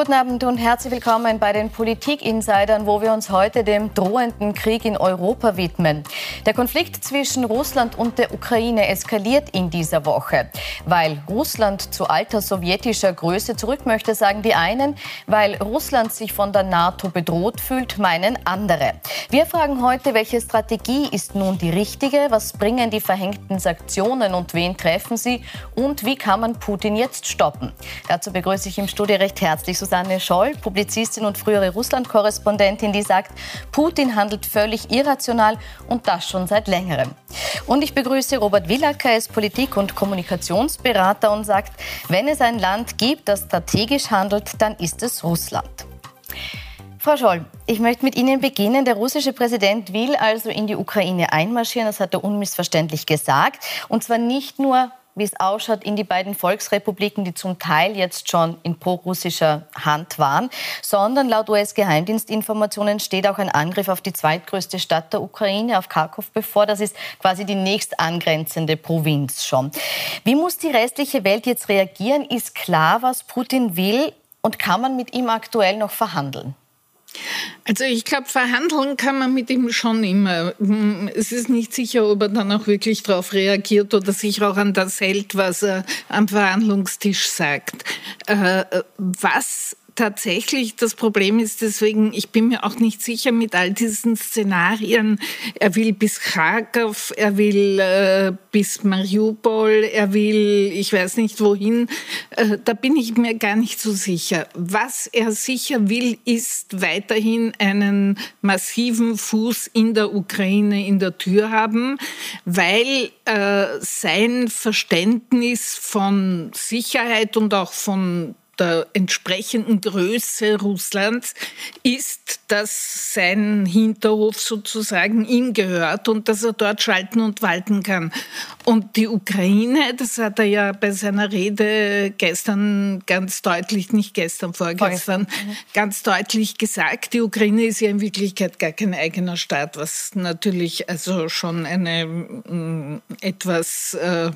Guten Abend und herzlich willkommen bei den Politik-Insidern, wo wir uns heute dem drohenden Krieg in Europa widmen. Der Konflikt zwischen Russland und der Ukraine eskaliert in dieser Woche. Weil Russland zu alter sowjetischer Größe zurück möchte, sagen die einen. Weil Russland sich von der NATO bedroht fühlt, meinen andere. Wir fragen heute, welche Strategie ist nun die richtige? Was bringen die verhängten Sanktionen und wen treffen sie? Und wie kann man Putin jetzt stoppen? Dazu begrüße ich im Studio recht herzlich Susanne Scholl, Publizistin und frühere Russland-Korrespondentin, die sagt, Putin handelt völlig irrational und das schon seit längerem. Und ich begrüße Robert Willacker, er ist Politik- und Kommunikationsberater und sagt, wenn es ein Land gibt, das strategisch handelt, dann ist es Russland. Frau Scholl, ich möchte mit Ihnen beginnen. Der russische Präsident will also in die Ukraine einmarschieren, das hat er unmissverständlich gesagt. Und zwar nicht nur wie es ausschaut, in die beiden Volksrepubliken, die zum Teil jetzt schon in prorussischer Hand waren, sondern laut US-Geheimdienstinformationen steht auch ein Angriff auf die zweitgrößte Stadt der Ukraine, auf Kharkov, bevor. Das ist quasi die nächst angrenzende Provinz schon. Wie muss die restliche Welt jetzt reagieren? Ist klar, was Putin will und kann man mit ihm aktuell noch verhandeln? Also ich glaube, verhandeln kann man mit ihm schon immer. Es ist nicht sicher, ob er dann auch wirklich darauf reagiert oder sich auch an das hält, was er am Verhandlungstisch sagt. Äh, was tatsächlich das Problem ist deswegen, ich bin mir auch nicht sicher mit all diesen Szenarien. Er will bis Kharkov, er will äh, bis Mariupol, er will, ich weiß nicht wohin. Äh, da bin ich mir gar nicht so sicher. Was er sicher will, ist weiterhin einen massiven Fuß in der Ukraine in der Tür haben, weil äh, sein Verständnis von Sicherheit und auch von der entsprechenden Größe Russlands ist, dass sein Hinterhof sozusagen ihm gehört und dass er dort schalten und walten kann. Und die Ukraine, das hat er ja bei seiner Rede gestern ganz deutlich, nicht gestern, vorgestern, mhm. ganz deutlich gesagt, die Ukraine ist ja in Wirklichkeit gar kein eigener Staat, was natürlich also schon eine mm, etwas äh,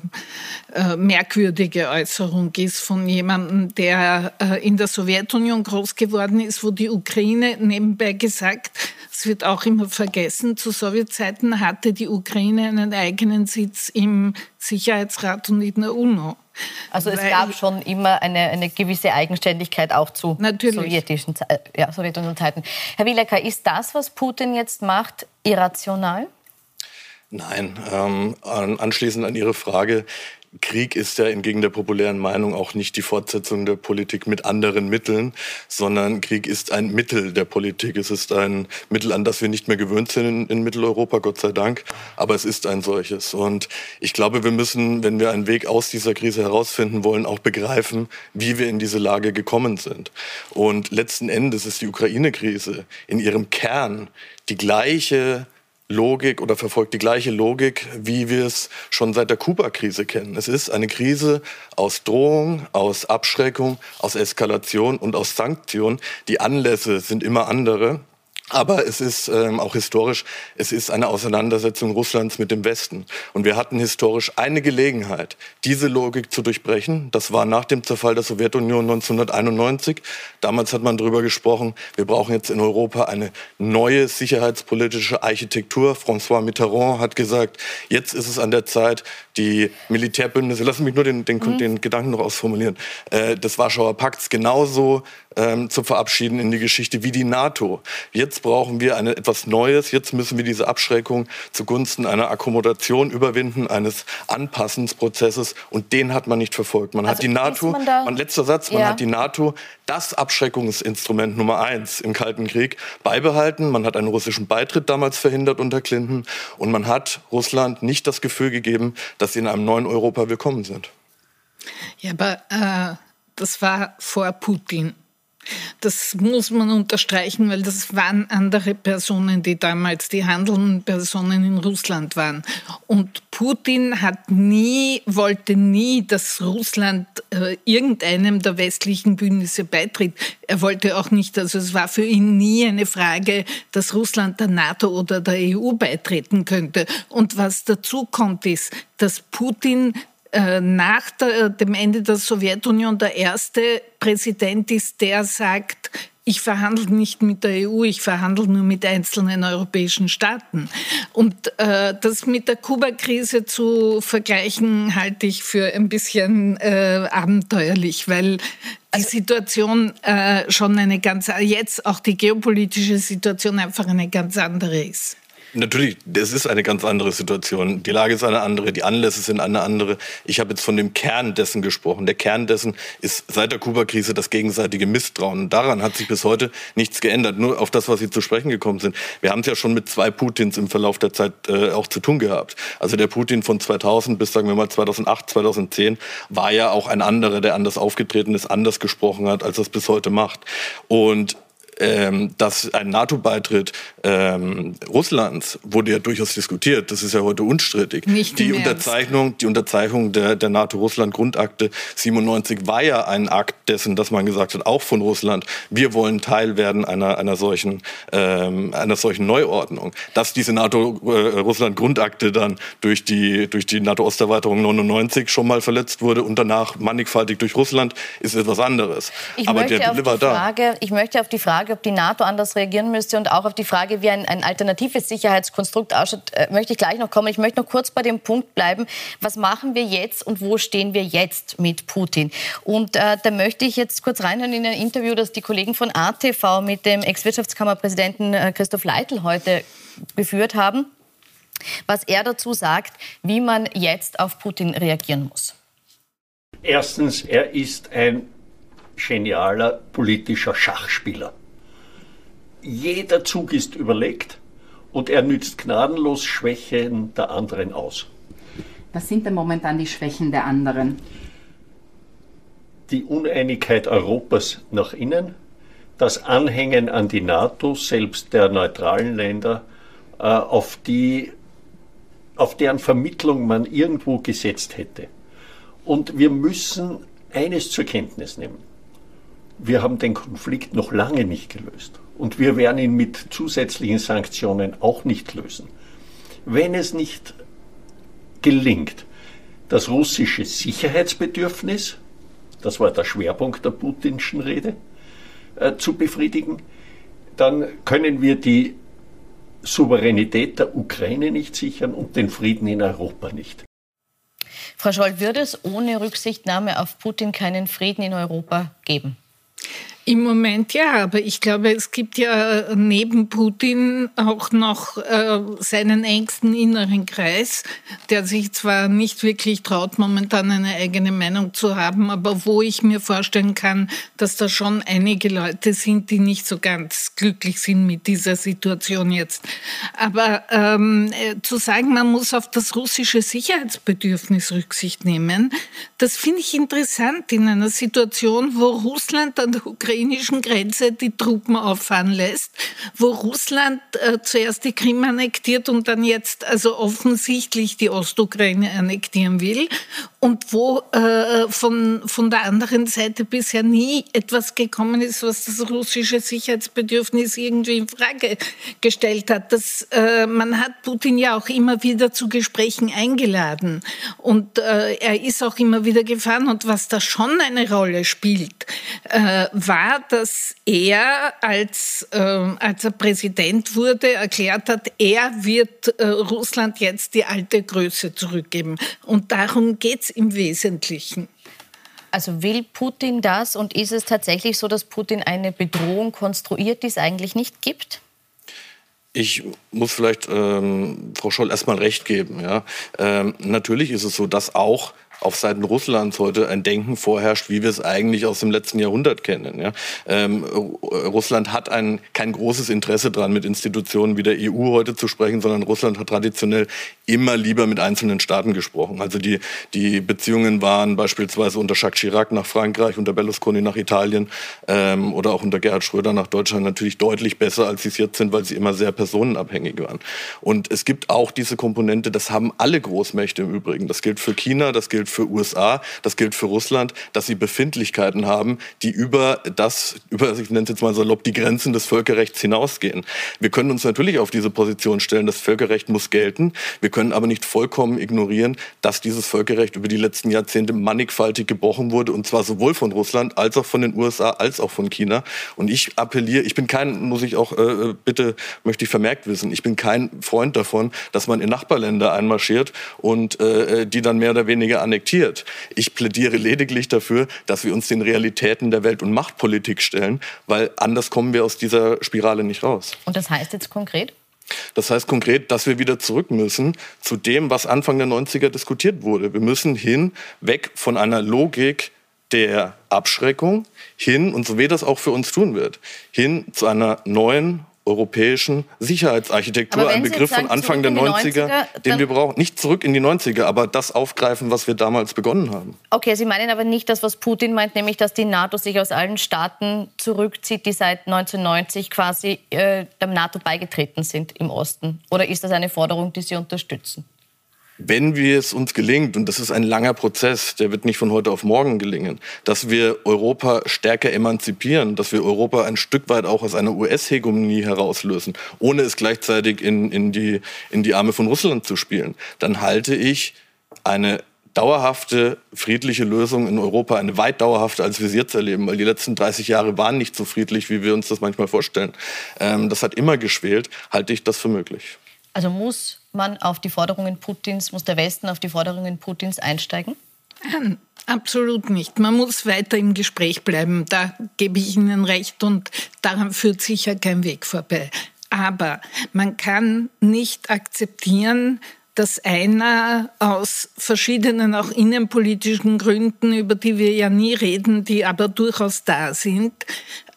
äh, merkwürdige Äußerung ist von jemandem, der äh, in der Sowjetunion groß geworden ist, wo die Ukraine, nebenbei gesagt, es wird auch immer vergessen, zu Sowjetzeiten hatte die Ukraine einen eigenen Sitz im Sicherheitsrat und in der UNO. Also es Weil, gab schon immer eine, eine gewisse Eigenständigkeit auch zu sowjetischen äh, ja, Sowjetunion-Zeiten. Herr Wielecker, ist das, was Putin jetzt macht, irrational? Nein. Ähm, anschließend an Ihre Frage, Krieg ist ja entgegen der populären Meinung auch nicht die Fortsetzung der Politik mit anderen Mitteln, sondern Krieg ist ein Mittel der Politik. Es ist ein Mittel, an das wir nicht mehr gewöhnt sind in, in, Mitteleuropa, Gott sei Dank, aber es ist ein solches. Und ich glaube, wir müssen, wenn wir einen Weg aus dieser Krise herausfinden wollen, auch begreifen, wie wir in diese Lage gekommen sind. Und letzten Endes ist die Ukraine-Krise in ihrem Kern die gleiche Logik oder verfolgt die gleiche Logik, wie wir es schon seit der Kuba-Krise kennen. Es ist eine Krise aus Drohung, aus Abschreckung, aus Eskalation und aus Sanktionen. Die Anlässe sind immer andere. Aber es ist ähm, auch historisch, es ist eine Auseinandersetzung Russlands mit dem Westen. Und wir hatten historisch eine Gelegenheit, diese Logik zu durchbrechen. Das war nach dem Zerfall der Sowjetunion 1991. Damals hat man darüber gesprochen, wir brauchen jetzt in Europa eine neue sicherheitspolitische Architektur. François Mitterrand hat gesagt, jetzt ist es an der Zeit, die Militärbündnisse, lassen mich nur den, den, mhm. den Gedanken noch ausformulieren, äh, des Warschauer Pakts genauso ähm, zu verabschieden in die Geschichte wie die NATO. Jetzt brauchen wir eine, etwas Neues. Jetzt müssen wir diese Abschreckung zugunsten einer Akkommodation überwinden, eines Anpassensprozesses. Und den hat man nicht verfolgt. Man also hat die NATO, man mein letzter Satz, man ja. hat die NATO, das Abschreckungsinstrument Nummer eins im Kalten Krieg, beibehalten. Man hat einen russischen Beitritt damals verhindert unter Clinton. Und man hat Russland nicht das Gefühl gegeben, dass sie in einem neuen Europa willkommen sind. Ja, aber äh, das war vor Putin. Das muss man unterstreichen, weil das waren andere Personen, die damals die handelnden Personen in Russland waren. Und Putin hat nie, wollte nie, dass Russland äh, irgendeinem der westlichen Bündnisse beitritt. Er wollte auch nicht, also es war für ihn nie eine Frage, dass Russland der NATO oder der EU beitreten könnte. Und was dazu kommt, ist, dass Putin nach der, dem Ende der Sowjetunion der erste Präsident ist, der sagt, ich verhandle nicht mit der EU, ich verhandle nur mit einzelnen europäischen Staaten. Und äh, das mit der Kuba-Krise zu vergleichen, halte ich für ein bisschen äh, abenteuerlich, weil die also Situation äh, schon eine ganz, jetzt auch die geopolitische Situation einfach eine ganz andere ist. Natürlich, es ist eine ganz andere Situation. Die Lage ist eine andere, die Anlässe sind eine andere. Ich habe jetzt von dem Kern dessen gesprochen. Der Kern dessen ist seit der Kuba-Krise das gegenseitige Misstrauen. Und daran hat sich bis heute nichts geändert. Nur auf das, was Sie zu sprechen gekommen sind. Wir haben es ja schon mit zwei Putins im Verlauf der Zeit äh, auch zu tun gehabt. Also der Putin von 2000 bis, sagen wir mal, 2008, 2010 war ja auch ein anderer, der anders aufgetreten ist, anders gesprochen hat, als er es bis heute macht. Und ähm, dass ein NATO-Beitritt ähm, Russlands wurde ja durchaus diskutiert. Das ist ja heute unstrittig. Nicht die Unterzeichnung, die Unterzeichnung der, der NATO-Russland-Grundakte 97 war ja ein Akt dessen, dass man gesagt hat, auch von Russland, wir wollen Teil werden einer, einer solchen, ähm, einer solchen Neuordnung. Dass diese NATO-Russland-Grundakte dann durch die, durch die NATO-Osterweiterung 99 schon mal verletzt wurde und danach mannigfaltig durch Russland, ist etwas anderes. Ich Aber der war da. ich möchte auf die Frage Frage, ob die NATO anders reagieren müsste und auch auf die Frage, wie ein, ein alternatives Sicherheitskonstrukt ausschaut, äh, möchte ich gleich noch kommen. Ich möchte noch kurz bei dem Punkt bleiben, was machen wir jetzt und wo stehen wir jetzt mit Putin? Und äh, da möchte ich jetzt kurz reinhören in ein Interview, das die Kollegen von ATV mit dem Ex-Wirtschaftskammerpräsidenten äh, Christoph Leitl heute geführt haben, was er dazu sagt, wie man jetzt auf Putin reagieren muss. Erstens, er ist ein genialer politischer Schachspieler. Jeder Zug ist überlegt und er nützt gnadenlos Schwächen der anderen aus. Was sind denn momentan die Schwächen der anderen? Die Uneinigkeit Europas nach innen, das Anhängen an die NATO, selbst der neutralen Länder, äh, auf, die, auf deren Vermittlung man irgendwo gesetzt hätte. Und wir müssen eines zur Kenntnis nehmen. Wir haben den Konflikt noch lange nicht gelöst. Und wir werden ihn mit zusätzlichen Sanktionen auch nicht lösen. Wenn es nicht gelingt, das russische Sicherheitsbedürfnis, das war der Schwerpunkt der putinschen Rede, äh, zu befriedigen, dann können wir die Souveränität der Ukraine nicht sichern und den Frieden in Europa nicht. Frau Scholl, würde es ohne Rücksichtnahme auf Putin keinen Frieden in Europa geben? Im Moment ja, aber ich glaube, es gibt ja neben Putin auch noch äh, seinen engsten inneren Kreis, der sich zwar nicht wirklich traut, momentan eine eigene Meinung zu haben, aber wo ich mir vorstellen kann, dass da schon einige Leute sind, die nicht so ganz glücklich sind mit dieser Situation jetzt. Aber ähm, äh, zu sagen, man muss auf das russische Sicherheitsbedürfnis Rücksicht nehmen, das finde ich interessant in einer Situation, wo Russland an der Ukraine ukrainischen Grenze die Truppen auffahren lässt, wo Russland äh, zuerst die Krim annektiert und dann jetzt also offensichtlich die Ostukraine annektieren will und wo äh, von, von der anderen Seite bisher nie etwas gekommen ist, was das russische Sicherheitsbedürfnis irgendwie in Frage gestellt hat. Das, äh, man hat Putin ja auch immer wieder zu Gesprächen eingeladen und äh, er ist auch immer wieder gefahren und was da schon eine Rolle spielt, äh, war war, dass er, als, äh, als er Präsident wurde, erklärt hat, er wird äh, Russland jetzt die alte Größe zurückgeben. Und darum geht es im Wesentlichen. Also will Putin das und ist es tatsächlich so, dass Putin eine Bedrohung konstruiert, die es eigentlich nicht gibt? Ich muss vielleicht ähm, Frau Scholl erstmal recht geben. Ja? Ähm, natürlich ist es so, dass auch auf Seiten Russlands heute ein Denken vorherrscht, wie wir es eigentlich aus dem letzten Jahrhundert kennen. Ja? Ähm, Russland hat ein, kein großes Interesse daran, mit Institutionen wie der EU heute zu sprechen, sondern Russland hat traditionell immer lieber mit einzelnen Staaten gesprochen. Also die, die Beziehungen waren beispielsweise unter Jacques Chirac nach Frankreich, unter Berlusconi nach Italien ähm, oder auch unter Gerhard Schröder nach Deutschland natürlich deutlich besser, als sie es jetzt sind, weil sie immer sehr personenabhängig waren. Und es gibt auch diese Komponente, das haben alle Großmächte im Übrigen. Das gilt für China, das gilt gilt für USA, das gilt für Russland, dass sie Befindlichkeiten haben, die über das, über, ich nenne es jetzt mal salopp, die Grenzen des Völkerrechts hinausgehen. Wir können uns natürlich auf diese Position stellen, das Völkerrecht muss gelten. Wir können aber nicht vollkommen ignorieren, dass dieses Völkerrecht über die letzten Jahrzehnte mannigfaltig gebrochen wurde, und zwar sowohl von Russland als auch von den USA als auch von China. Und ich appelliere, ich bin kein, muss ich auch äh, bitte, möchte ich vermerkt wissen, ich bin kein Freund davon, dass man in Nachbarländer einmarschiert und äh, die dann mehr oder weniger annektiert. Ich plädiere lediglich dafür, dass wir uns den Realitäten der Welt- und Machtpolitik stellen, weil anders kommen wir aus dieser Spirale nicht raus. Und das heißt jetzt konkret? Das heißt konkret, dass wir wieder zurück müssen zu dem, was Anfang der 90er diskutiert wurde. Wir müssen hin, weg von einer Logik der Abschreckung hin, und so wie das auch für uns tun wird, hin zu einer neuen europäischen Sicherheitsarchitektur, ein Begriff sagen, von Anfang der 90er, 90er den wir brauchen. Nicht zurück in die 90er, aber das aufgreifen, was wir damals begonnen haben. Okay, Sie meinen aber nicht das, was Putin meint, nämlich, dass die NATO sich aus allen Staaten zurückzieht, die seit 1990 quasi äh, der NATO beigetreten sind im Osten. Oder ist das eine Forderung, die Sie unterstützen? Wenn wir es uns gelingt, und das ist ein langer Prozess, der wird nicht von heute auf morgen gelingen, dass wir Europa stärker emanzipieren, dass wir Europa ein Stück weit auch aus einer US-Hegemonie herauslösen, ohne es gleichzeitig in, in, die, in die Arme von Russland zu spielen, dann halte ich eine dauerhafte friedliche Lösung in Europa, eine weit dauerhafte, als wir sie jetzt erleben, weil die letzten 30 Jahre waren nicht so friedlich, wie wir uns das manchmal vorstellen. Ähm, das hat immer geschwelt, halte ich das für möglich. Also muss man auf die Forderungen Putins, muss der Westen auf die Forderungen Putins einsteigen? Nein, absolut nicht. Man muss weiter im Gespräch bleiben. Da gebe ich Ihnen recht und daran führt sicher kein Weg vorbei. Aber man kann nicht akzeptieren, dass einer aus verschiedenen auch innenpolitischen Gründen, über die wir ja nie reden, die aber durchaus da sind,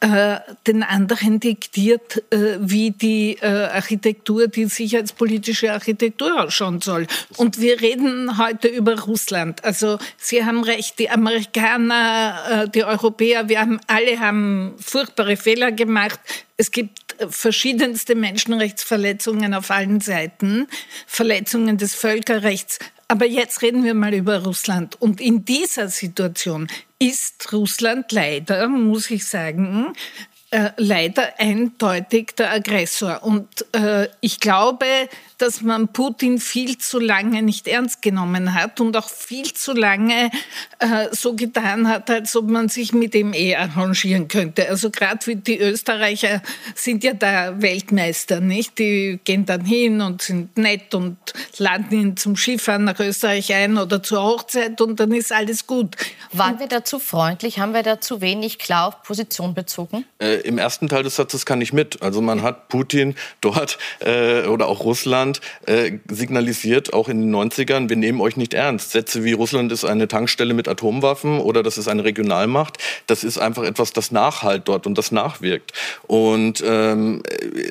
äh, den anderen diktiert, äh, wie die äh, Architektur, die sicherheitspolitische Architektur ausschauen soll. Und wir reden heute über Russland. Also Sie haben recht, die Amerikaner, die Europäer, wir haben alle haben furchtbare Fehler gemacht. Es gibt verschiedenste Menschenrechtsverletzungen auf allen Seiten, Verletzungen des Völkerrechts. Aber jetzt reden wir mal über Russland. Und in dieser Situation ist Russland leider, muss ich sagen, äh, leider eindeutig der Aggressor. Und äh, ich glaube, dass man Putin viel zu lange nicht ernst genommen hat und auch viel zu lange äh, so getan hat, als ob man sich mit ihm eh arrangieren könnte. Also gerade die Österreicher sind ja da Weltmeister, nicht? Die gehen dann hin und sind nett und laden ihn zum Skifahren nach Österreich ein oder zur Hochzeit und dann ist alles gut. Waren wir da zu freundlich? Haben wir da zu wenig klar auf Position bezogen? Äh, Im ersten Teil des Satzes kann ich mit. Also man hat Putin dort äh, oder auch Russland Russland äh, signalisiert, auch in den 90ern, wir nehmen euch nicht ernst. Sätze wie Russland ist eine Tankstelle mit Atomwaffen oder das ist eine Regionalmacht, das ist einfach etwas, das nachhalt dort und das nachwirkt. Und ähm,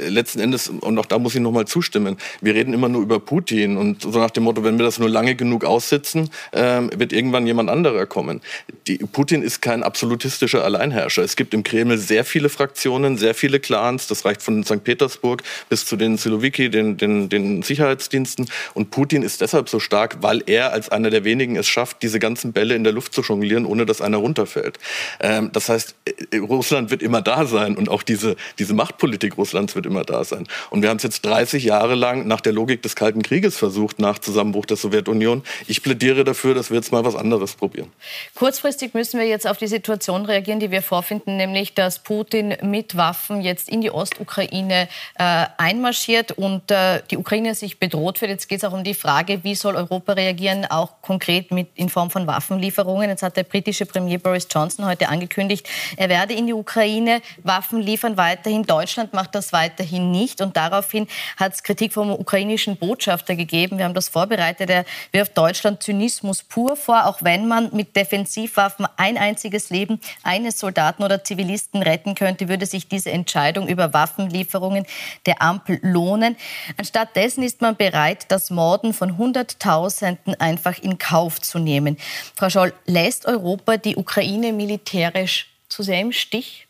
letzten Endes, und auch da muss ich nochmal zustimmen, wir reden immer nur über Putin und so nach dem Motto, wenn wir das nur lange genug aussitzen, ähm, wird irgendwann jemand anderer kommen. Die, Putin ist kein absolutistischer Alleinherrscher. Es gibt im Kreml sehr viele Fraktionen, sehr viele Clans, das reicht von St. Petersburg bis zu den Silowiki, den, den, den Sicherheitsdiensten. Und Putin ist deshalb so stark, weil er als einer der wenigen es schafft, diese ganzen Bälle in der Luft zu jonglieren, ohne dass einer runterfällt. Ähm, das heißt, äh, Russland wird immer da sein und auch diese, diese Machtpolitik Russlands wird immer da sein. Und wir haben es jetzt 30 Jahre lang nach der Logik des Kalten Krieges versucht, nach Zusammenbruch der Sowjetunion. Ich plädiere dafür, dass wir jetzt mal was anderes probieren. Kurzfristig müssen wir jetzt auf die Situation reagieren, die wir vorfinden, nämlich dass Putin mit Waffen jetzt in die Ostukraine äh, einmarschiert und äh, die Ukraine Ukraine sich bedroht wird. Jetzt geht es auch um die Frage, wie soll Europa reagieren, auch konkret mit, in Form von Waffenlieferungen. Jetzt hat der britische Premier Boris Johnson heute angekündigt, er werde in die Ukraine Waffen liefern weiterhin. Deutschland macht das weiterhin nicht. Und daraufhin hat es Kritik vom ukrainischen Botschafter gegeben. Wir haben das vorbereitet. Er wirft Deutschland Zynismus pur vor, auch wenn man mit Defensivwaffen ein einziges Leben eines Soldaten oder Zivilisten retten könnte, würde sich diese Entscheidung über Waffenlieferungen der Ampel lohnen. Anstatt Stattdessen ist man bereit, das Morden von Hunderttausenden einfach in Kauf zu nehmen. Frau Scholl, lässt Europa die Ukraine militärisch zu sehr im Stich?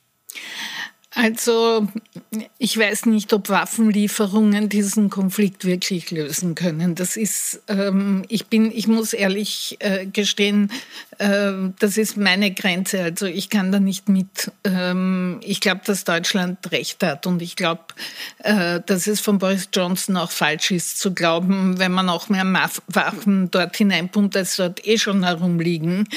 Also ich weiß nicht, ob Waffenlieferungen diesen Konflikt wirklich lösen können. Das ist, ähm, ich bin, ich muss ehrlich äh, gestehen, äh, das ist meine Grenze. Also ich kann da nicht mit. Ähm, ich glaube, dass Deutschland recht hat und ich glaube, äh, dass es von Boris Johnson auch falsch ist zu glauben, wenn man auch mehr Waffen dort hineinpumpt, als dort eh schon herumliegen,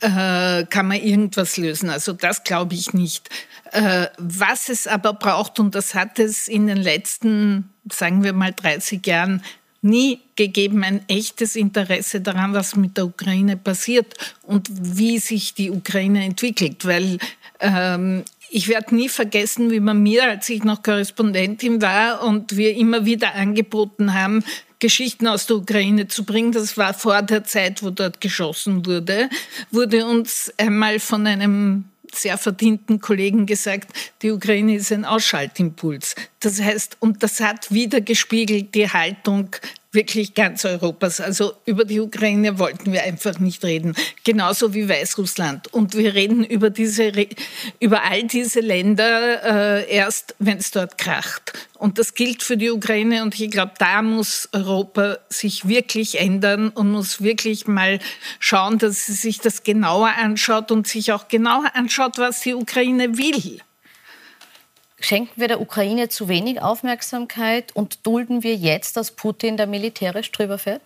äh, kann man irgendwas lösen. Also das glaube ich nicht. Äh, was es aber braucht, und das hat es in den letzten, sagen wir mal, 30 Jahren nie gegeben, ein echtes Interesse daran, was mit der Ukraine passiert und wie sich die Ukraine entwickelt. Weil ähm, ich werde nie vergessen, wie man mir, als ich noch Korrespondentin war und wir immer wieder angeboten haben, Geschichten aus der Ukraine zu bringen. Das war vor der Zeit, wo dort geschossen wurde, wurde uns einmal von einem sehr verdienten Kollegen gesagt, die Ukraine ist ein Ausschaltimpuls. Das heißt, und das hat wieder gespiegelt die Haltung wirklich ganz Europas. Also über die Ukraine wollten wir einfach nicht reden. Genauso wie Weißrussland. Und wir reden über diese, über all diese Länder äh, erst, wenn es dort kracht. Und das gilt für die Ukraine. Und ich glaube, da muss Europa sich wirklich ändern und muss wirklich mal schauen, dass sie sich das genauer anschaut und sich auch genauer anschaut, was die Ukraine will. Schenken wir der Ukraine zu wenig Aufmerksamkeit und dulden wir jetzt, dass Putin da militärisch drüber fährt?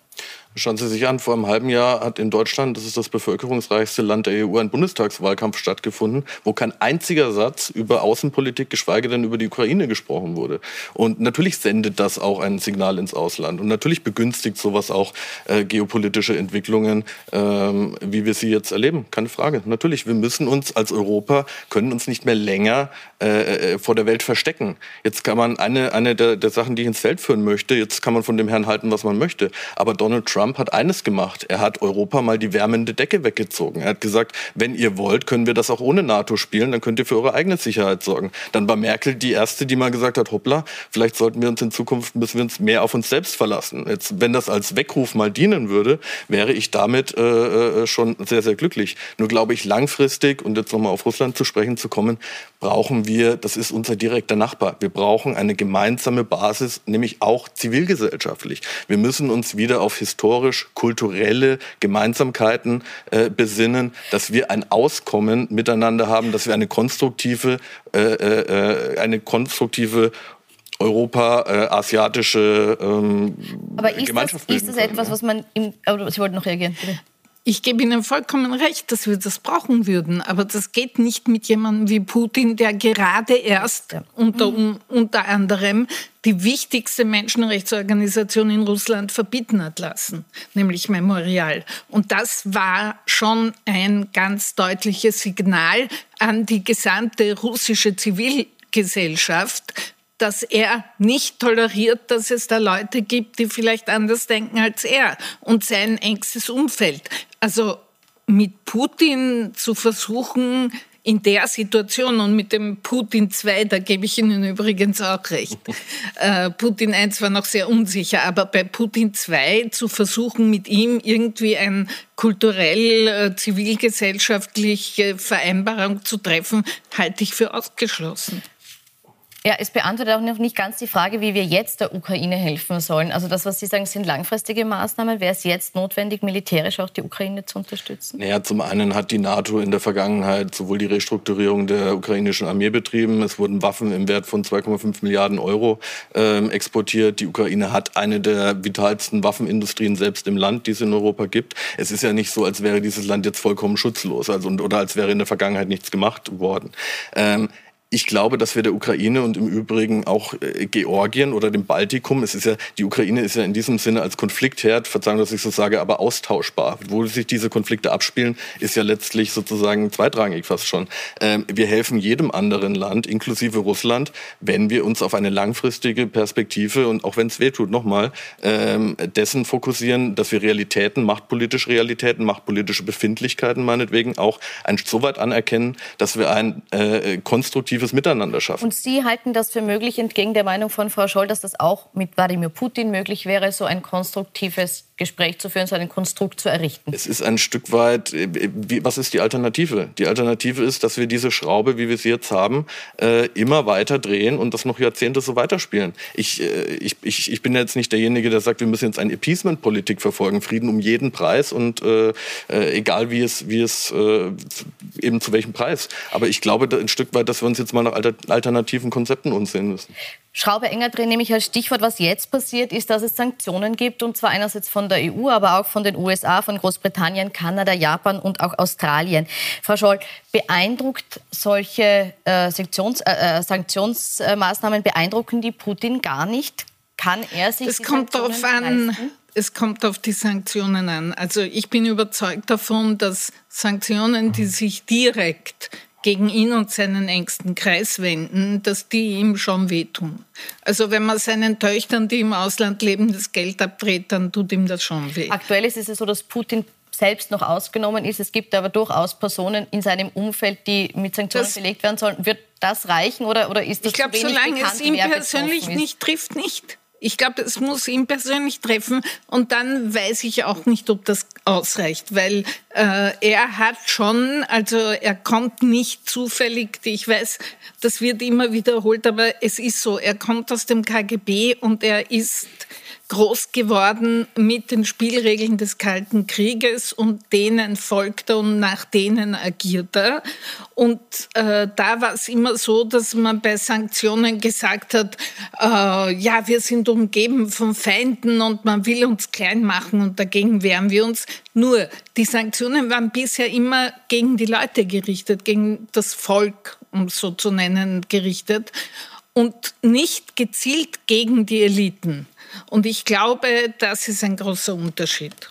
Schauen Sie sich an, vor einem halben Jahr hat in Deutschland, das ist das bevölkerungsreichste Land der EU, ein Bundestagswahlkampf stattgefunden, wo kein einziger Satz über Außenpolitik, geschweige denn über die Ukraine gesprochen wurde. Und natürlich sendet das auch ein Signal ins Ausland. Und natürlich begünstigt sowas auch äh, geopolitische Entwicklungen, ähm, wie wir sie jetzt erleben. Keine Frage. Natürlich, wir müssen uns als Europa, können uns nicht mehr länger äh, äh, vor der Welt verstecken. Jetzt kann man eine, eine der, der Sachen, die ich ins Feld führen möchte, jetzt kann man von dem Herrn halten, was man möchte. Aber Donald Trump hat eines gemacht. Er hat Europa mal die wärmende Decke weggezogen. Er hat gesagt, wenn ihr wollt, können wir das auch ohne NATO spielen, dann könnt ihr für eure eigene Sicherheit sorgen. Dann war Merkel die erste, die mal gesagt hat, hoppla, vielleicht sollten wir uns in Zukunft, müssen wir uns mehr auf uns selbst verlassen. Jetzt, wenn das als Weckruf mal dienen würde, wäre ich damit äh, äh schon sehr, sehr glücklich. Nur glaube ich, langfristig, und jetzt nochmal auf Russland zu sprechen zu kommen, brauchen wir, das ist unser direkter Nachbar, wir brauchen eine gemeinsame Basis, nämlich auch zivilgesellschaftlich. Wir müssen uns wieder auf historisch-kulturelle Gemeinsamkeiten äh, besinnen, dass wir ein Auskommen miteinander haben, dass wir eine konstruktive, äh, äh, eine konstruktive Europa-asiatische äh, ähm, Aber ist Gemeinschaft das, ist das etwas, was man im, aber Sie wollten noch reagieren, bitte. Ich gebe Ihnen vollkommen recht, dass wir das brauchen würden, aber das geht nicht mit jemandem wie Putin, der gerade erst ja. unter, um, unter anderem die wichtigste Menschenrechtsorganisation in Russland verbieten hat lassen, nämlich Memorial. Und das war schon ein ganz deutliches Signal an die gesamte russische Zivilgesellschaft, dass er nicht toleriert, dass es da Leute gibt, die vielleicht anders denken als er und sein engstes Umfeld. Also mit Putin zu versuchen, in der Situation und mit dem Putin 2, da gebe ich Ihnen übrigens auch recht. Äh, Putin 1 war noch sehr unsicher, aber bei Putin 2 zu versuchen, mit ihm irgendwie eine kulturell äh, zivilgesellschaftliche Vereinbarung zu treffen, halte ich für ausgeschlossen. Ja, es beantwortet auch noch nicht ganz die Frage, wie wir jetzt der Ukraine helfen sollen. Also das, was Sie sagen, sind langfristige Maßnahmen. Wäre es jetzt notwendig, militärisch auch die Ukraine zu unterstützen? Naja, zum einen hat die NATO in der Vergangenheit sowohl die Restrukturierung der ukrainischen Armee betrieben, es wurden Waffen im Wert von 2,5 Milliarden Euro äh, exportiert. Die Ukraine hat eine der vitalsten Waffenindustrien selbst im Land, die es in Europa gibt. Es ist ja nicht so, als wäre dieses Land jetzt vollkommen schutzlos also, oder als wäre in der Vergangenheit nichts gemacht worden. Ähm, ich glaube, dass wir der Ukraine und im Übrigen auch äh, Georgien oder dem Baltikum, es ist ja, die Ukraine ist ja in diesem Sinne als Konfliktherd, verzeihen, dass ich so sage, aber austauschbar. Wo sich diese Konflikte abspielen, ist ja letztlich sozusagen zweitrangig fast schon. Ähm, wir helfen jedem anderen Land, inklusive Russland, wenn wir uns auf eine langfristige Perspektive und auch wenn es wehtut, nochmal, ähm, dessen fokussieren, dass wir Realitäten, machtpolitische Realitäten, machtpolitische Befindlichkeiten meinetwegen auch ein, so weit anerkennen, dass wir ein äh, konstruktives konstruktives Miteinander schaffen. Und Sie halten das für möglich, entgegen der Meinung von Frau Scholl, dass das auch mit Wladimir Putin möglich wäre, so ein konstruktives Gespräch zu führen, so einen Konstrukt zu errichten? Es ist ein Stück weit, äh, wie, was ist die Alternative? Die Alternative ist, dass wir diese Schraube, wie wir sie jetzt haben, äh, immer weiter drehen und das noch Jahrzehnte so weiterspielen. Ich, äh, ich, ich, ich bin jetzt nicht derjenige, der sagt, wir müssen jetzt eine Appeasement-Politik verfolgen, Frieden um jeden Preis und äh, egal wie es, wie es eben zu welchem Preis. Aber ich glaube ein Stück weit, dass wir uns jetzt mal nach alternativen Konzepten umsehen müssen. Schraube enger drehen, nämlich als Stichwort, was jetzt passiert, ist, dass es Sanktionen gibt, und zwar einerseits von der EU, aber auch von den USA, von Großbritannien, Kanada, Japan und auch Australien. Frau Scholl, beeindruckt solche äh, Sektions, äh, äh Sanktionsmaßnahmen, beeindrucken die Putin gar nicht? Kann er sich Es kommt darauf an. Es kommt auf die Sanktionen an. Also ich bin überzeugt davon, dass Sanktionen, die sich direkt gegen ihn und seinen engsten Kreis wenden, dass die ihm schon wehtun. Also wenn man seinen Töchtern, die im Ausland leben, das Geld abdreht, dann tut ihm das schon weh. Aktuell ist es so, dass Putin selbst noch ausgenommen ist. Es gibt aber durchaus Personen in seinem Umfeld, die mit Sanktionen das, belegt werden sollen. Wird das reichen oder, oder ist das Ich glaube, solange bekannt, es ihn persönlich nicht trifft, nicht. Ich glaube, es muss ihn persönlich treffen und dann weiß ich auch nicht, ob das ausreicht, weil äh, er hat schon, also er kommt nicht zufällig, ich weiß, das wird immer wiederholt, aber es ist so, er kommt aus dem KGB und er ist groß geworden mit den Spielregeln des Kalten Krieges und denen folgt er und nach denen agiert er. Und äh, da war es immer so, dass man bei Sanktionen gesagt hat, äh, ja, wir sind umgeben von Feinden und man will uns klein machen und dagegen wehren wir uns. Nur, die Sanktionen waren bisher immer gegen die Leute gerichtet, gegen das Volk, um es so zu nennen, gerichtet und nicht gezielt gegen die Eliten. Und ich glaube, das ist ein großer Unterschied.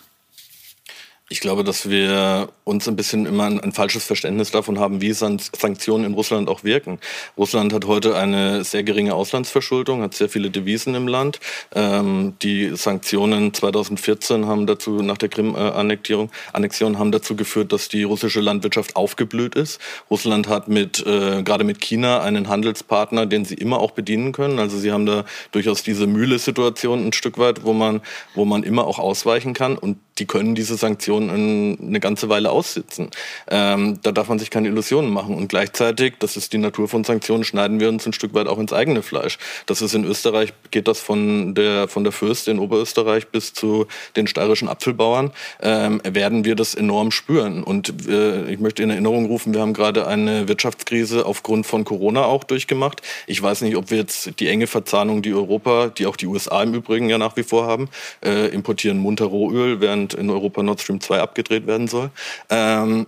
Ich glaube, dass wir uns ein bisschen immer ein, ein, falsches Verständnis davon haben, wie Sanktionen in Russland auch wirken. Russland hat heute eine sehr geringe Auslandsverschuldung, hat sehr viele Devisen im Land. Ähm, die Sanktionen 2014 haben dazu, nach der Krim-Annexion, Annexion haben dazu geführt, dass die russische Landwirtschaft aufgeblüht ist. Russland hat mit, äh, gerade mit China einen Handelspartner, den sie immer auch bedienen können. Also sie haben da durchaus diese Mühle-Situation ein Stück weit, wo man, wo man immer auch ausweichen kann. Und die können diese Sanktionen eine ganze Weile aussitzen. Ähm, da darf man sich keine Illusionen machen. Und gleichzeitig, das ist die Natur von Sanktionen, schneiden wir uns ein Stück weit auch ins eigene Fleisch. Das ist in Österreich, geht das von der, von der Fürst in Oberösterreich bis zu den steirischen Apfelbauern, ähm, werden wir das enorm spüren. Und äh, ich möchte in Erinnerung rufen, wir haben gerade eine Wirtschaftskrise aufgrund von Corona auch durchgemacht. Ich weiß nicht, ob wir jetzt die enge Verzahnung, die Europa, die auch die USA im Übrigen ja nach wie vor haben, äh, importieren munter Rohöl, während während in Europa Nord Stream 2 abgedreht werden soll, ähm,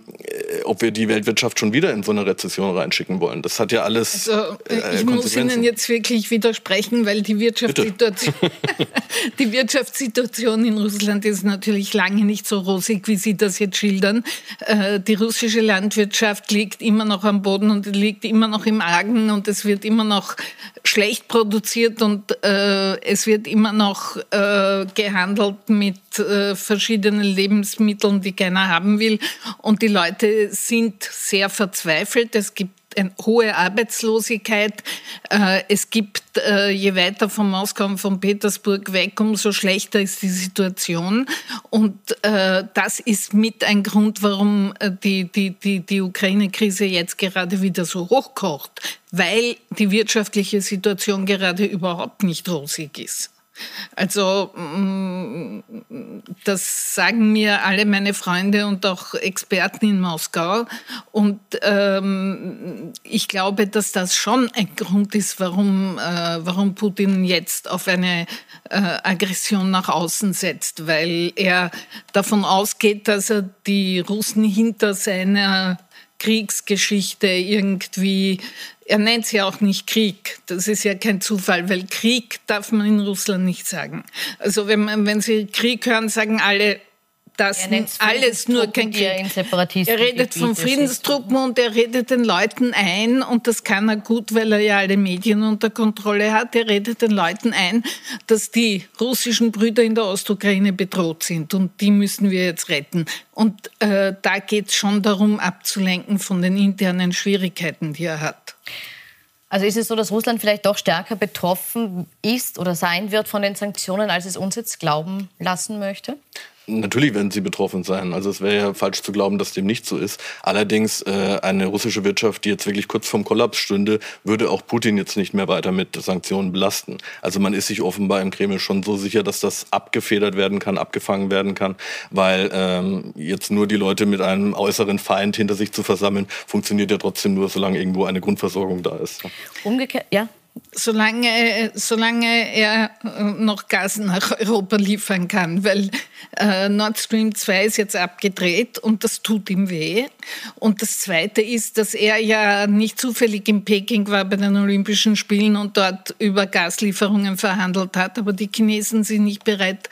ob wir die Weltwirtschaft schon wieder in so eine Rezession reinschicken wollen. Das hat ja alles. Also, äh, ich muss Ihnen jetzt wirklich widersprechen, weil die Wirtschaftssituation, die Wirtschaftssituation in Russland ist natürlich lange nicht so rosig, wie Sie das jetzt schildern. Äh, die russische Landwirtschaft liegt immer noch am Boden und liegt immer noch im Argen und es wird immer noch schlecht produziert und äh, es wird immer noch äh, gehandelt mit äh, verschiedenen Lebensmitteln, die keiner haben will. Und die Leute sind sehr verzweifelt. Es gibt eine hohe Arbeitslosigkeit. Äh, es gibt, äh, je weiter von Moskau und von Petersburg weg, umso schlechter ist die Situation. Und äh, das ist mit ein Grund, warum die, die, die, die Ukraine-Krise jetzt gerade wieder so hochkocht, weil die wirtschaftliche Situation gerade überhaupt nicht rosig ist. Also mm, das sagen mir alle meine Freunde und auch Experten in Moskau. Und ähm, ich glaube, dass das schon ein Grund ist, warum, äh, warum Putin jetzt auf eine äh, Aggression nach außen setzt, weil er davon ausgeht, dass er die Russen hinter seiner Kriegsgeschichte irgendwie er nennt ja auch nicht Krieg. Das ist ja kein Zufall, weil Krieg darf man in Russland nicht sagen. Also wenn, wenn Sie Krieg hören, sagen alle, das alles nur kein Krieg. Er redet von Friedenstruppen und er redet den Leuten ein, und das kann er gut, weil er ja alle Medien unter Kontrolle hat, er redet den Leuten ein, dass die russischen Brüder in der Ostukraine bedroht sind und die müssen wir jetzt retten. Und äh, da geht es schon darum, abzulenken von den internen Schwierigkeiten, die er hat. Also ist es so, dass Russland vielleicht doch stärker betroffen ist oder sein wird von den Sanktionen, als es uns jetzt glauben lassen möchte? Natürlich werden sie betroffen sein. Also es wäre ja falsch zu glauben, dass dem nicht so ist. Allerdings äh, eine russische Wirtschaft, die jetzt wirklich kurz vorm Kollaps stünde, würde auch Putin jetzt nicht mehr weiter mit Sanktionen belasten. Also man ist sich offenbar im Kreml schon so sicher, dass das abgefedert werden kann, abgefangen werden kann, weil ähm, jetzt nur die Leute mit einem äußeren Feind hinter sich zu versammeln, funktioniert ja trotzdem nur, solange irgendwo eine Grundversorgung da ist. Umgekehrt, ja. Solange, solange er äh, noch Gas nach Europa liefern kann, weil äh, Nord Stream 2 ist jetzt abgedreht und das tut ihm weh. Und das Zweite ist, dass er ja nicht zufällig in Peking war bei den Olympischen Spielen und dort über Gaslieferungen verhandelt hat, aber die Chinesen sind nicht bereit,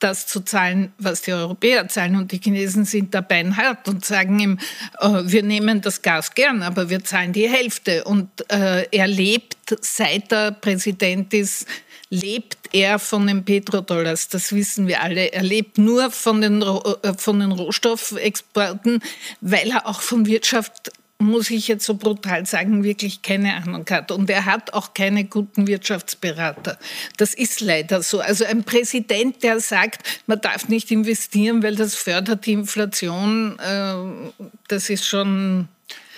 das zu zahlen, was die Europäer zahlen. Und die Chinesen sind da beinhart und sagen ihm, äh, wir nehmen das Gas gern, aber wir zahlen die Hälfte. Und äh, er lebt, seit er Präsident ist, lebt er von den Petrodollars. Das wissen wir alle. Er lebt nur von den, äh, von den Rohstoffexporten, weil er auch von Wirtschaft muss ich jetzt so brutal sagen, wirklich keine Ahnung hat. Und er hat auch keine guten Wirtschaftsberater. Das ist leider so. Also ein Präsident, der sagt, man darf nicht investieren, weil das fördert die Inflation, äh, das ist schon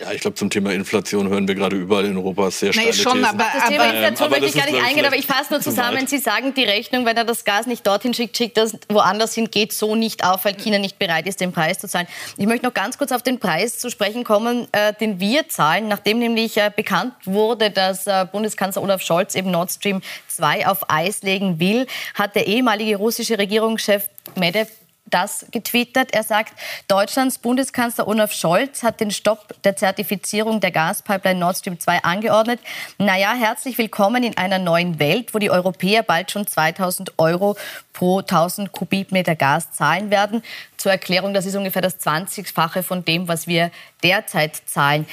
ja, ich glaube, zum Thema Inflation hören wir gerade überall in Europa sehr steile nee, schon, Thesen. Aber, das Thema Inflation ähm, möchte ich gar nicht eingehen, aber ich fasse nur zusammen. Sie sagen, die Rechnung, wenn er das Gas nicht dorthin schickt, schickt das woanders hin, geht so nicht auf, weil China nicht bereit ist, den Preis zu zahlen. Ich möchte noch ganz kurz auf den Preis zu sprechen kommen, äh, den wir zahlen, nachdem nämlich äh, bekannt wurde, dass äh, Bundeskanzler Olaf Scholz eben Nord Stream 2 auf Eis legen will, hat der ehemalige russische Regierungschef Medvedev das getwittert. Er sagt, Deutschlands Bundeskanzler Olaf Scholz hat den Stopp der Zertifizierung der Gaspipeline Nord Stream 2 angeordnet. Naja, herzlich willkommen in einer neuen Welt, wo die Europäer bald schon 2000 Euro pro 1000 Kubikmeter Gas zahlen werden. Zur Erklärung, das ist ungefähr das 20-fache von dem, was wir derzeit zahlen.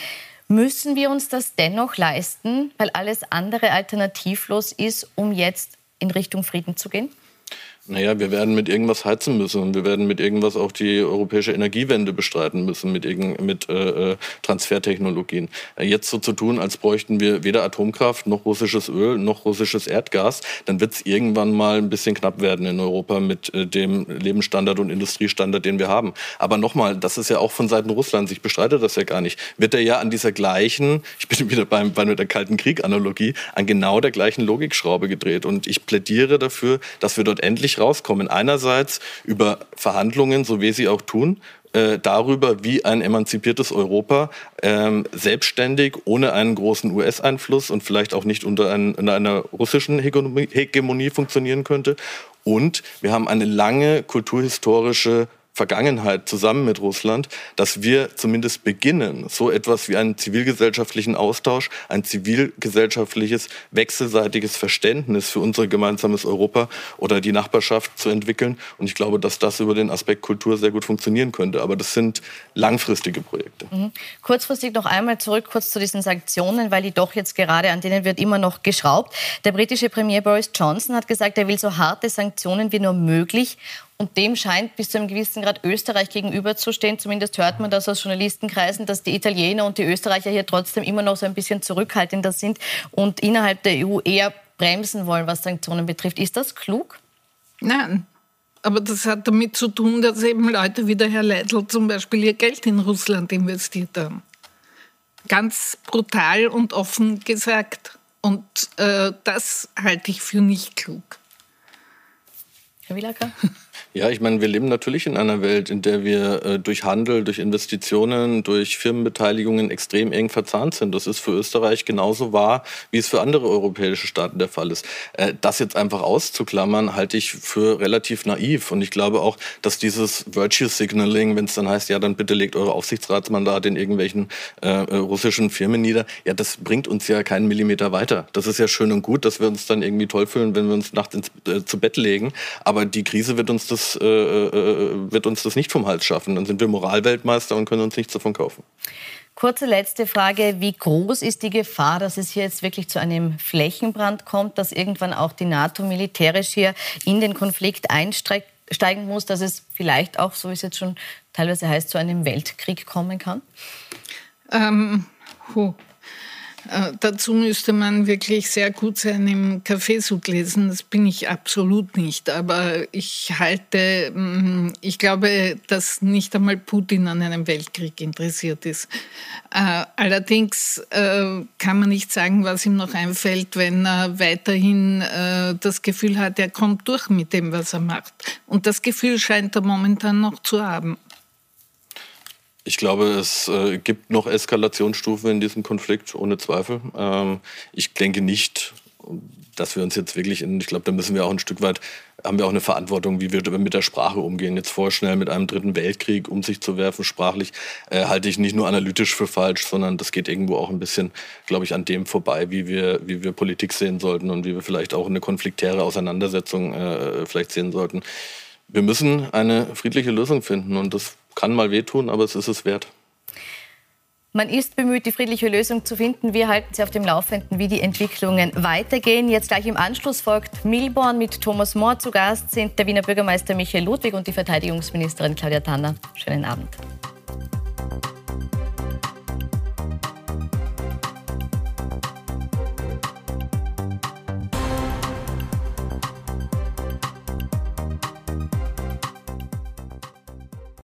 Müssen wir uns das dennoch leisten, weil alles andere alternativlos ist, um jetzt in Richtung Frieden zu gehen? Naja, wir werden mit irgendwas heizen müssen und wir werden mit irgendwas auch die europäische Energiewende bestreiten müssen, mit, mit äh, äh, Transfertechnologien. Äh, jetzt so zu tun, als bräuchten wir weder Atomkraft noch russisches Öl noch russisches Erdgas, dann wird es irgendwann mal ein bisschen knapp werden in Europa mit äh, dem Lebensstandard und Industriestandard, den wir haben. Aber nochmal, das ist ja auch von Seiten Russlands, ich bestreite das ja gar nicht, wird er ja an dieser gleichen, ich bin wieder beim, bei der Kalten Krieg-Analogie, an genau der gleichen Logikschraube gedreht. Und ich plädiere dafür, dass wir dort endlich rauskommen. Einerseits über Verhandlungen, so wie sie auch tun, äh, darüber, wie ein emanzipiertes Europa ähm, selbstständig, ohne einen großen US-Einfluss und vielleicht auch nicht unter ein, einer russischen Hegemonie funktionieren könnte. Und wir haben eine lange kulturhistorische Vergangenheit zusammen mit Russland, dass wir zumindest beginnen, so etwas wie einen zivilgesellschaftlichen Austausch, ein zivilgesellschaftliches wechselseitiges Verständnis für unser gemeinsames Europa oder die Nachbarschaft zu entwickeln. Und ich glaube, dass das über den Aspekt Kultur sehr gut funktionieren könnte. Aber das sind langfristige Projekte. Mhm. Kurzfristig noch einmal zurück kurz zu diesen Sanktionen, weil die doch jetzt gerade an denen wird immer noch geschraubt. Der britische Premier Boris Johnson hat gesagt, er will so harte Sanktionen wie nur möglich und dem scheint bis zu einem gewissen Grad Österreich gegenüberzustehen. Zumindest hört man das aus Journalistenkreisen, dass die Italiener und die Österreicher hier trotzdem immer noch so ein bisschen zurückhaltender sind und innerhalb der EU eher bremsen wollen, was Sanktionen betrifft. Ist das klug? Nein. Aber das hat damit zu tun, dass eben Leute wie der Herr Leitl zum Beispiel ihr Geld in Russland investiert haben. Ganz brutal und offen gesagt. Und äh, das halte ich für nicht klug. Herr Wielacker? Ja, ich meine, wir leben natürlich in einer Welt, in der wir äh, durch Handel, durch Investitionen, durch Firmenbeteiligungen extrem eng verzahnt sind. Das ist für Österreich genauso wahr, wie es für andere europäische Staaten der Fall ist. Äh, das jetzt einfach auszuklammern, halte ich für relativ naiv. Und ich glaube auch, dass dieses Virtue Signaling, wenn es dann heißt, ja, dann bitte legt eure Aufsichtsratsmandate in irgendwelchen äh, äh, russischen Firmen nieder, ja, das bringt uns ja keinen Millimeter weiter. Das ist ja schön und gut, dass wir uns dann irgendwie toll fühlen, wenn wir uns nachts ins, äh, zu Bett legen. Aber die Krise wird uns das äh, äh, wird uns das nicht vom Hals schaffen. Dann sind wir Moralweltmeister und können uns nichts davon kaufen. Kurze letzte Frage. Wie groß ist die Gefahr, dass es hier jetzt wirklich zu einem Flächenbrand kommt, dass irgendwann auch die NATO militärisch hier in den Konflikt einsteigen muss, dass es vielleicht auch, so wie es jetzt schon teilweise heißt, zu einem Weltkrieg kommen kann? Ähm, Äh, dazu müsste man wirklich sehr gut sein im Kaffeesud lesen. Das bin ich absolut nicht. Aber ich halte, mm, ich glaube, dass nicht einmal Putin an einem Weltkrieg interessiert ist. Äh, allerdings äh, kann man nicht sagen, was ihm noch einfällt, wenn er weiterhin das Gefühl hat, er kommt durch mit dem, was er macht. Und das Gefühl scheint er momentan noch zu haben. Ich glaube, es äh, gibt noch Eskalationsstufen in diesem Konflikt, ohne Zweifel. Ähm, ich denke nicht, dass wir uns jetzt wirklich in, ich glaube, da müssen wir auch ein Stück weit, haben wir auch eine Verantwortung, wie wir mit der Sprache umgehen. Jetzt vorschnell mit einem dritten Weltkrieg um sich zu werfen, sprachlich, äh, halte ich nicht nur analytisch für falsch, sondern das geht irgendwo auch ein bisschen, glaube ich, an dem vorbei, wie wir, wie wir Politik sehen sollten und wie wir vielleicht auch eine konfliktäre Auseinandersetzung äh, vielleicht sehen sollten. Wir müssen eine friedliche Lösung finden und das kann mal wehtun, aber es ist es wert. Man ist bemüht, die friedliche Lösung zu finden. Wir halten Sie auf dem Laufenden, wie die Entwicklungen weitergehen. Jetzt gleich im Anschluss folgt Milborn mit Thomas Mohr. Zu Gast sind der Wiener Bürgermeister Michael Ludwig und die Verteidigungsministerin Claudia Tanner. Schönen Abend.